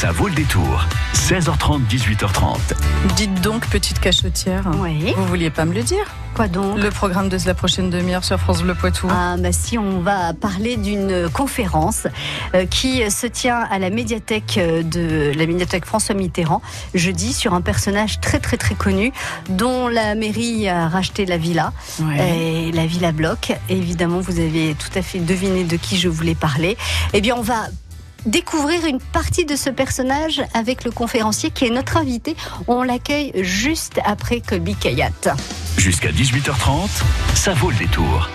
Ça vaut le détour. 16h30, 18h30. Dites donc, petite cachotière. Oui. Vous vouliez pas me le dire? Quoi donc? Le programme de la prochaine demi-heure sur France Bleu Poitou. Ah, bah si, on va parler d'une conférence euh, qui se tient à la médiathèque euh, de la médiathèque François Mitterrand jeudi sur un personnage très très très connu dont la mairie a racheté la villa, Ouais. et la villa bloc. Évidemment, vous avez tout à fait deviné de qui je voulais parler. Eh bien, on va découvrir une partie de ce personnage avec le conférencier qui est notre invité. On l'accueille juste après Colby Kayat. Jusqu'à 18h30, ça vaut le détour.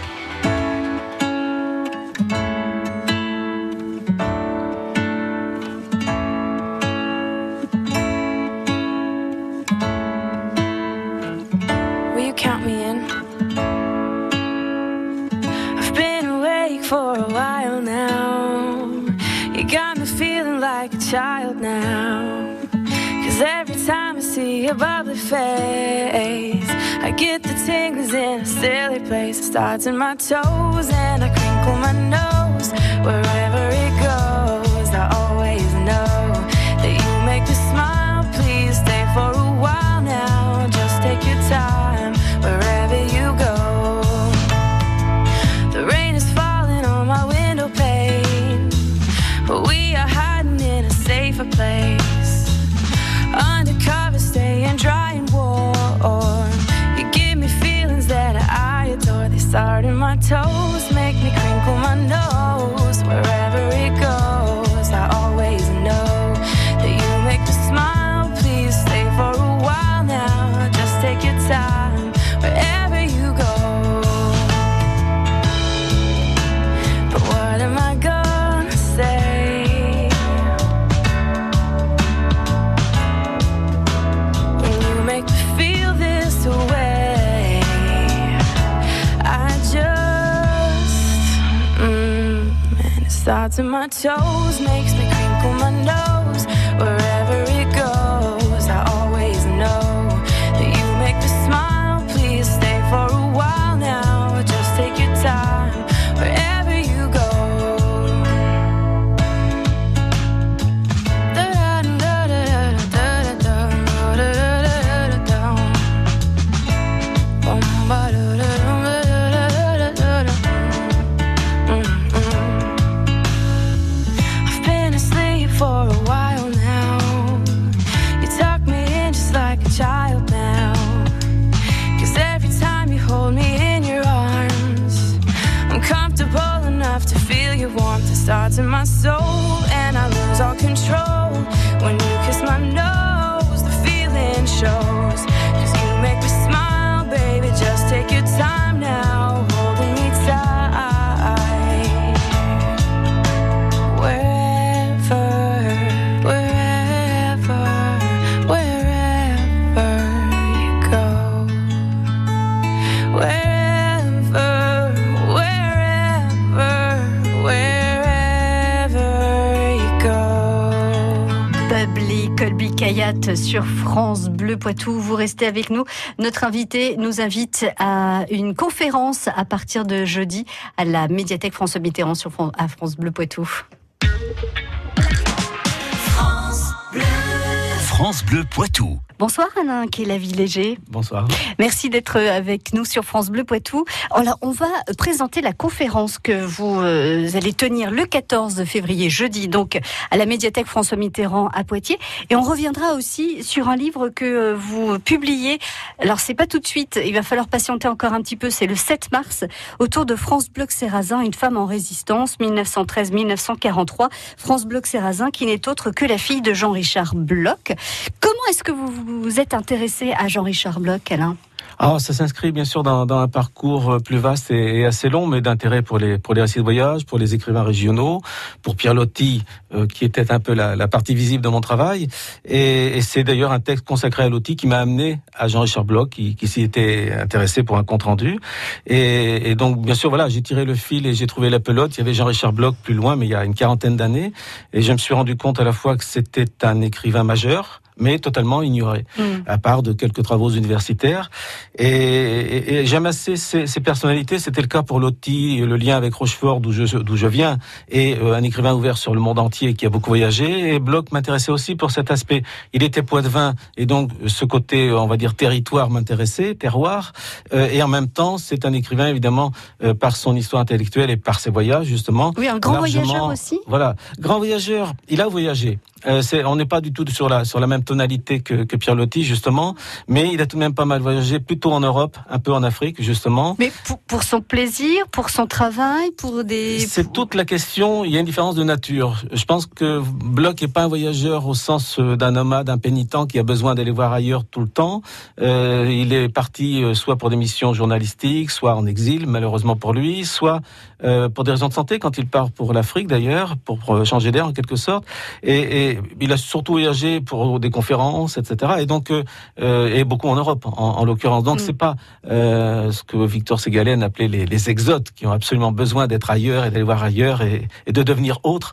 Starts in my toes and I crinkle my nose. Wherever it goes, to my toes makes me in my soul, sur France Bleu Poitou. Vous restez avec nous. Notre invité nous invite à une conférence à partir de jeudi à la médiathèque François Mitterrand sur à France Bleu Poitou. France Bleu Poitou. Bonsoir Alain, qui est la vie léger. Bonsoir. Merci d'être avec nous sur France Bleu Poitou. Alors, on va présenter la conférence que vous euh, allez tenir le 14 février, jeudi, donc à la médiathèque François Mitterrand à Poitiers. Et on reviendra aussi sur un livre que euh, vous publiez. Alors, c'est pas tout de suite, il va falloir patienter encore un petit peu. C'est le 7 mars, autour de France Bloch Serrazin, une femme en résistance, 1913-1943. France Bloch Serrazin, qui n'est autre que la fille de Jean-Richard Bloch. Comment est-ce que vous vous êtes intéressé à Jean-Richard Bloch, Alain? Alors, ça s'inscrit bien sûr dans, dans un parcours euh, plus vaste et, et assez long, mais d'intérêt pour les, pour les récits de voyage, pour les écrivains régionaux, pour Pierre Loti, euh, qui était un peu la, la partie visible de mon travail. Et, et c'est d'ailleurs un texte consacré à Loti qui m'a amené à Jean-Richard Bloch, qui, qui s'y était intéressé pour un compte rendu. Et, et donc, bien sûr, voilà, j'ai tiré le fil et j'ai trouvé la pelote. Il y avait Jean-Richard Bloch plus loin, mais il y a une quarantaine d'années. Et je me suis rendu compte à la fois que c'était un écrivain majeur, mais totalement ignoré, Mm. à part de quelques travaux universitaires. Et, et- et j'aime assez ces, ces personnalités. C'était le cas pour Lotti, le lien avec Rochefort, d'où je, d'où je viens, et euh, un écrivain ouvert sur le monde entier qui a beaucoup voyagé. Et Bloch m'intéressait aussi pour cet aspect. Il était poitevin, et donc ce côté, on va dire, territoire m'intéressait, terroir. Euh, et en même temps, c'est un écrivain, évidemment, euh, par son histoire intellectuelle et par ses voyages, justement. Oui, un grand voyageur aussi. Voilà, grand voyageur. Il a voyagé. Euh, c'est, on n'est pas du tout sur la sur la même tonalité que, que Pierre Loti justement, mais il a tout de même pas mal voyagé, plutôt en Europe, un peu en Afrique justement. Mais pour, pour son plaisir, pour son travail, pour des. C'est toute la question. Il y a une différence de nature. Je pense que Bloch n'est pas un voyageur au sens euh, d'un nomade, d'un pénitent qui a besoin d'aller voir ailleurs tout le temps. Euh, il est parti euh, soit pour des missions journalistiques, soit en exil, malheureusement pour lui, soit euh, pour des raisons de santé, quand il part pour l'Afrique d'ailleurs, pour changer d'air en quelque sorte. Et, et il a surtout voyagé pour des conférences, etc. Et donc, euh, euh, et beaucoup en Europe, en, en l'occurrence. Donc, Mm. c'est pas euh, ce que Victor Ségalen appelait les, les exotes, qui ont absolument besoin d'être ailleurs et d'aller voir ailleurs et, et de devenir autre.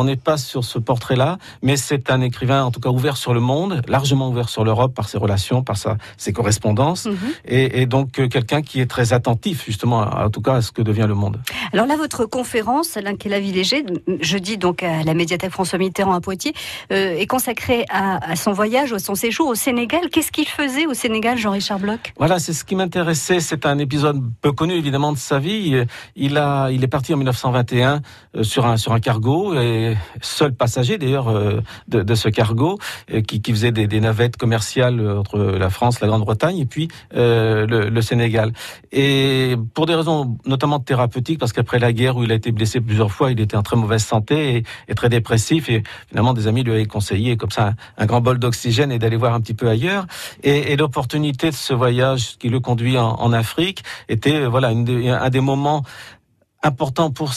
On n'est pas sur ce portrait-là, mais c'est un écrivain, en tout cas, ouvert sur le monde, largement ouvert sur l'Europe par ses relations, par sa, ses correspondances, Mhm. et, et donc quelqu'un qui est très attentif, justement, en tout cas, à ce que devient le monde. Alors là, votre conférence, Alain Kéla-Villéger, jeudi donc à la médiathèque François Mitterrand à Poitiers, euh, est consacrée à, à son voyage, à son séjour au Sénégal. Qu'est-ce qu'il faisait au Sénégal, Jean-Richard Bloch? Voilà, c'est ce qui m'intéressait. C'est un épisode peu connu évidemment de sa vie. Il a, il est parti en 1921 euh, sur un sur un cargo et seul passager d'ailleurs euh, de, ce cargo euh, qui, faisait des, navettes commerciales entre la France, la Grande-Bretagne et puis le, le Sénégal. Et pour des raisons notamment thérapeutiques, parce qu'après la guerre où il a été blessé plusieurs fois, il était en très mauvaise santé et, et très dépressif. Et finalement, des amis lui avaient conseillé comme ça un, grand bol d'oxygène et d'aller voir un petit peu ailleurs. Et, et l'opportunité de ce voyage qui le conduit en, en Afrique était voilà une un des moments importants pour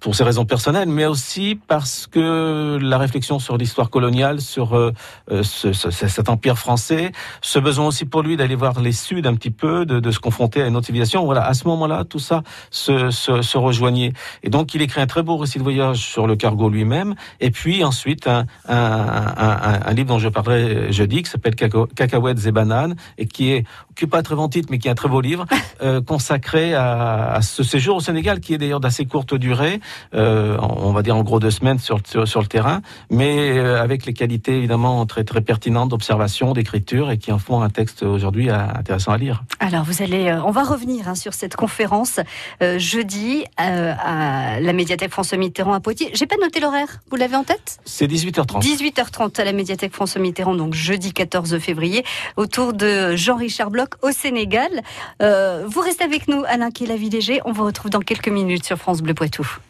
pour ses raisons personnelles, mais aussi parce que la réflexion sur l'histoire coloniale, sur euh, euh, ce, ce- cet empire français, ce besoin aussi pour lui d'aller voir les Suds un petit peu, de, de se confronter à une autre civilisation. Voilà, à ce moment-là, tout ça se, se, se rejoignait. Et donc, il écrit un très beau récit de voyage sur le cargo lui-même, et puis ensuite un, un, un, un- livre dont je parlerai jeudi, qui s'appelle Cacahuètes et bananes, et qui est qui est pas très bon titre, mais qui est un très beau livre euh, consacré à, à ce séjour au Sénégal, qui est d'ailleurs d'assez courte durée, euh, on va dire en gros deux semaines sur, sur, sur le terrain, mais euh, avec les qualités évidemment très très pertinentes d'observation, d'écriture, et qui en font un texte aujourd'hui euh, intéressant à lire. Alors, vous allez, on va revenir hein, sur cette conférence euh, jeudi euh, à la médiathèque François Mitterrand à Poitiers. J'ai pas noté l'horaire. Vous l'avez en tête? C'est 18h30. 18h30 à la médiathèque François Mitterrand, donc jeudi 14 février, autour de Jean-Richard Bloch au Sénégal. Vous restez avec nous, Alain Kéla-Villéger. On vous retrouve dans quelques minutes sur France Bleu Poitou.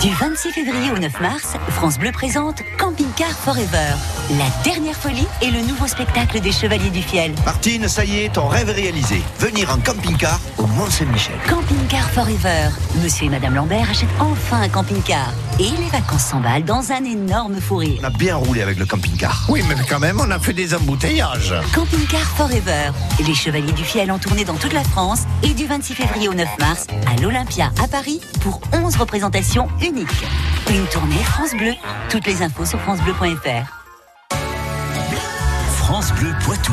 Du 26 février au 9 mars, France Bleu présente Camping Car Forever. La dernière folie et le nouveau spectacle des Chevaliers du Fiel. Martine, ça y est, ton rêve est réalisé. Venir en camping-car au Mont-Saint-Michel. Camping Car Forever. Monsieur et Madame Lambert achètent enfin un camping-car. Et les vacances s'emballent dans un énorme fou rire. On a bien roulé avec le camping-car. Oui, mais quand même, on a fait des embouteillages. Camping Car Forever. Les Chevaliers du Fiel en tournée dans toute la France et du 26 février au 9 mars à l'Olympia à Paris pour 11 représentations Une tournée France Bleu. Toutes les infos sur francebleu.fr. France Bleu Poitou.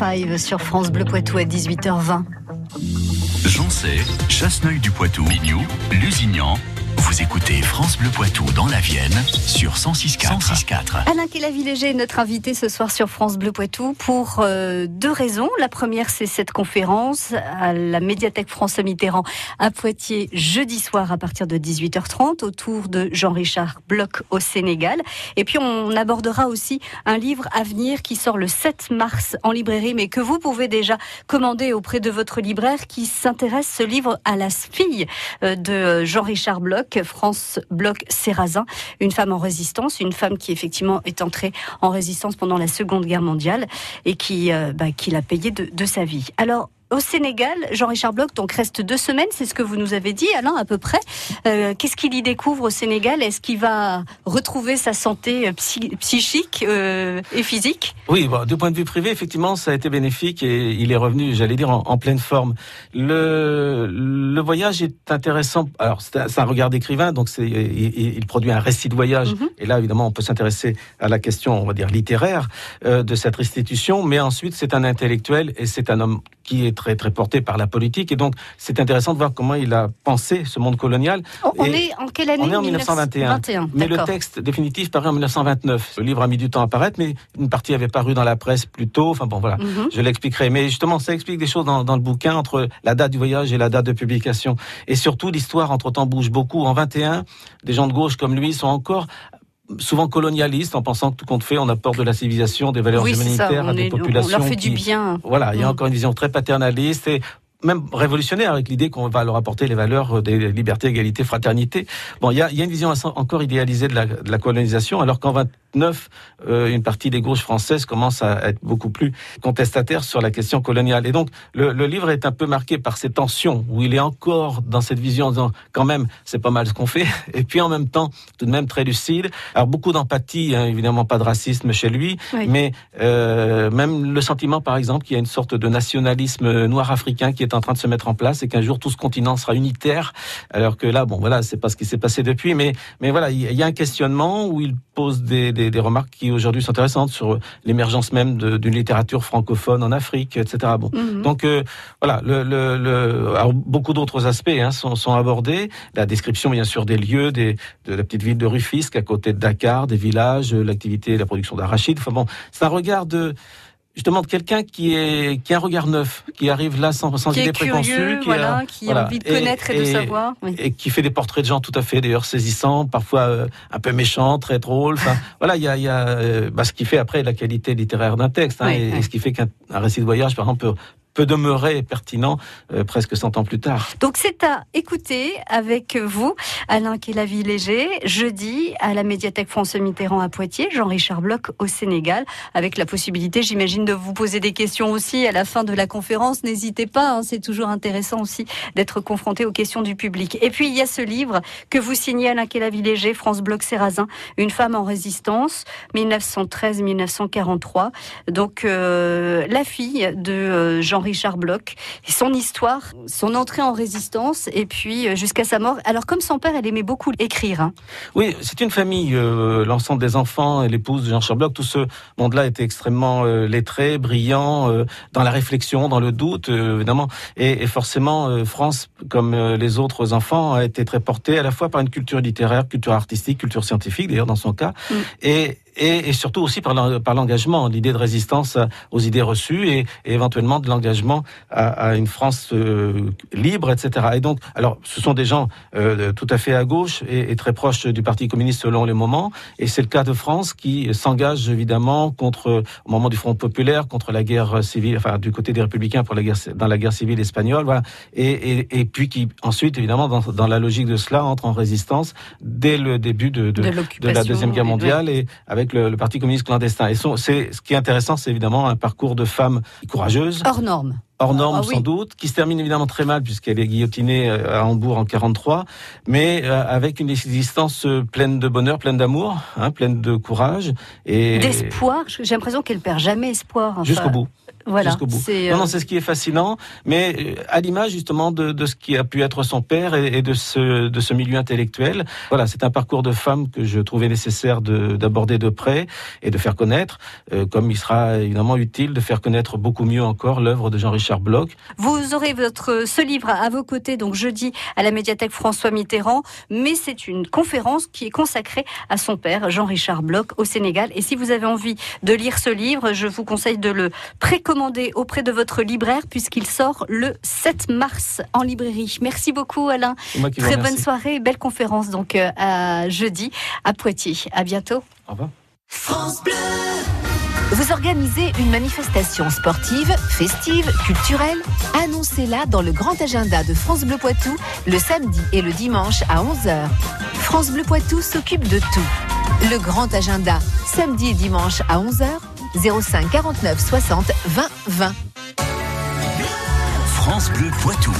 5 sur France Bleu Poitou à 18h20. Joncé, Chasseneuil du Poitou, Mignou, Lusignan. Écoutez France Bleu Poitou dans la Vienne sur 106.4. 106.4. Alain Kélaviléger est notre invité ce soir sur France Bleu Poitou pour euh, deux raisons. La première, c'est cette conférence à la médiathèque François Mitterrand à Poitiers jeudi soir à partir de 18h30 autour de Jean-Richard Bloch au Sénégal. Et puis on abordera aussi un livre à venir qui sort le 7 mars en librairie, mais que vous pouvez déjà commander auprès de votre libraire qui s'intéresse ce livre à la fille euh, de Jean-Richard Bloch, France Bloch Serrazin, une femme en résistance, une femme qui effectivement est entrée en résistance pendant la Seconde Guerre mondiale et qui, euh, bah, qui l'a payé de, de sa vie. Alors, au Sénégal, Jean-Richard Bloch donc reste deux semaines, c'est ce que vous nous avez dit, Alain, à peu près. Euh, Qu'est-ce qu'il y découvre au Sénégal? Est-ce qu'il va retrouver sa santé euh, psy- psychique euh, et physique? Oui, bon, du point de vue privé, effectivement, ça a été bénéfique et il est revenu, j'allais dire, en, en pleine forme. Le, le voyage est intéressant. Alors, c'est un, regard d'écrivain, donc il, il produit un récit de voyage. Mhm. Et là, évidemment, on peut s'intéresser à la question, on va dire, littéraire euh, de cette restitution. Mais ensuite, c'est un intellectuel et c'est un homme qui est très, très porté par la politique. Et donc, c'est intéressant de voir comment il a pensé ce monde colonial. Oh, On Et- est en quelle année? On est en 1921. 1921, Mais le texte définitif paraît en 1929. Le livre a mis du temps à paraître, mais une partie avait paru dans la presse plus tôt. Enfin bon, voilà, Mhm. je l'expliquerai. Mais justement, ça explique des choses dans, dans le bouquin entre la date du voyage et la date de publication. Et surtout, l'histoire, entre-temps, bouge beaucoup. En 21, des gens de gauche comme lui sont encore souvent colonialiste en pensant que tout compte fait, on apporte de la civilisation, des valeurs humanitaires à des populations. On leur fait du bien. Voilà, il y a mm. encore une vision très paternaliste et même révolutionnaire avec l'idée qu'on va leur apporter les valeurs des libertés, égalité, fraternité. Bon, il y a, une vision encore idéalisée de la, de la colonisation, alors qu'en 20 euh, une partie des gauches françaises commence à être beaucoup plus contestataire sur la question coloniale. Et donc, le, livre est un peu marqué par ces tensions où il est encore dans cette vision disant quand même, c'est pas mal ce qu'on fait. Et puis en même temps, tout de même très lucide. Alors beaucoup d'empathie, hein, évidemment pas de racisme chez lui, mais euh, même le sentiment, par exemple, qu'il y a une sorte de nationalisme noir africain qui est en train de se mettre en place et qu'un jour tout ce continent sera unitaire. Alors que là, bon, voilà, c'est pas ce qui s'est passé depuis, mais mais voilà, il y a un questionnement où il pose des, des, des remarques qui aujourd'hui sont intéressantes sur l'émergence même d'une littérature francophone en Afrique, etc. Bon, Mhm. donc euh, voilà, le, le, le- alors, beaucoup d'autres aspects hein, sont, sont abordés. La description, bien sûr, des lieux, des, de la petite ville de Rufisque, à côté de Dakar, des villages, euh, l'activité, la production d'arachide. Enfin bon, c'est un regard de justement de quelqu'un qui est qui a un regard neuf, qui arrive là sans, sans Qui idée préconçue, qui voilà, a, qui voilà. a envie de connaître et, de savoir. oui. et qui fait des portraits de gens tout à fait d'ailleurs saisissants, parfois euh, un peu méchants, très drôles. Voilà, il y a, il y a euh, bah, ce qui fait après la qualité littéraire d'un texte, hein, Oui, et, oui. et ce qui fait qu'un un récit de voyage, par exemple, peut, peut demeurer pertinent euh, presque 100 ans plus tard. Donc c'est à écouter avec vous, Alain Kélavy-Léger, jeudi à la médiathèque François Mitterrand à Poitiers, Jean-Richard Bloch au Sénégal, avec la possibilité, j'imagine, de vous poser des questions aussi à la fin de la conférence. N'hésitez pas, hein, c'est toujours intéressant aussi d'être confronté aux questions du public. Et puis il y a ce livre que vous signez Alain Kélavy-Léger, France Bloch Serrazin, Une femme en résistance, 1913-1943. Donc euh, la fille de euh, Jean-Richard Bloch, et son histoire, son entrée en résistance, et puis euh, jusqu'à sa mort. Alors comme son père, elle aimait beaucoup écrire. hein. Oui, c'est une famille, euh, l'ensemble des enfants et l'épouse de Jean Sherlock, tout ce monde-là était extrêmement euh, lettré, brillant, euh, dans la réflexion, dans le doute, évidemment. Et, et forcément, France, comme les autres enfants, a été très portée à la fois par une culture littéraire, culture artistique, culture scientifique, d'ailleurs dans son cas. Mm. Et, et, et surtout aussi par l'en- par l'engagement, l'idée de résistance à- aux idées reçues et, et éventuellement de l'engagement à, à une France euh, libre, etc. Et donc, alors, ce sont des gens euh, tout à fait à gauche et, et très proches du Parti communiste selon les moments, et c'est le cas de France qui s'engage évidemment contre, au moment du Front populaire, contre la guerre civile, enfin du côté des républicains pour la guerre, dans la guerre civile espagnole, voilà, et, et, et puis qui ensuite évidemment dans, dans la logique de cela entre en résistance dès le début de, de, De la deuxième guerre mondiale et avec le, le Parti communiste clandestin. Et c'est ce qui est intéressant, c'est évidemment un parcours de femmes courageuses, Hors norme. Hors normes Ah oui. sans doute, qui se termine évidemment très mal puisqu'elle est guillotinée euh, à Hambourg en 43, mais euh, avec une existence euh, pleine de bonheur, pleine d'amour, hein, pleine de courage et D'espoir. J'ai l'impression qu'elle perd jamais espoir. enfin, jusqu'au bout. Voilà. jusqu'au bout. C'est, Non, euh, non, c'est ce qui est fascinant, mais à l'image justement de, de ce qui a pu être son père et, et de ce de ce milieu intellectuel. Voilà, c'est un parcours de femme que je trouvais nécessaire de- d'aborder de, près et de faire connaître, euh, comme il sera évidemment utile de faire connaître beaucoup mieux encore l'œuvre de Jean-Richard Bloch. Vous aurez votre ce livre à vos côtés donc jeudi à la médiathèque François Mitterrand, mais c'est une conférence qui est consacrée à son père Jean-Richard Bloch au Sénégal. Et si vous avez envie de lire ce livre, je vous conseille de le précommander auprès de votre libraire puisqu'il sort le 7 mars en librairie. Merci beaucoup Alain. Très bonne soirée, et belle conférence donc euh, à jeudi à Poitiers. À bientôt. Au revoir. Vous organisez une manifestation sportive, festive, culturelle Annoncez-la dans le grand agenda de France Bleu Poitou le samedi et le dimanche à 11h. France Bleu Poitou s'occupe de tout. Le grand agenda, samedi et dimanche à 11h, 05 49 60 20 20. France Bleu Poitou.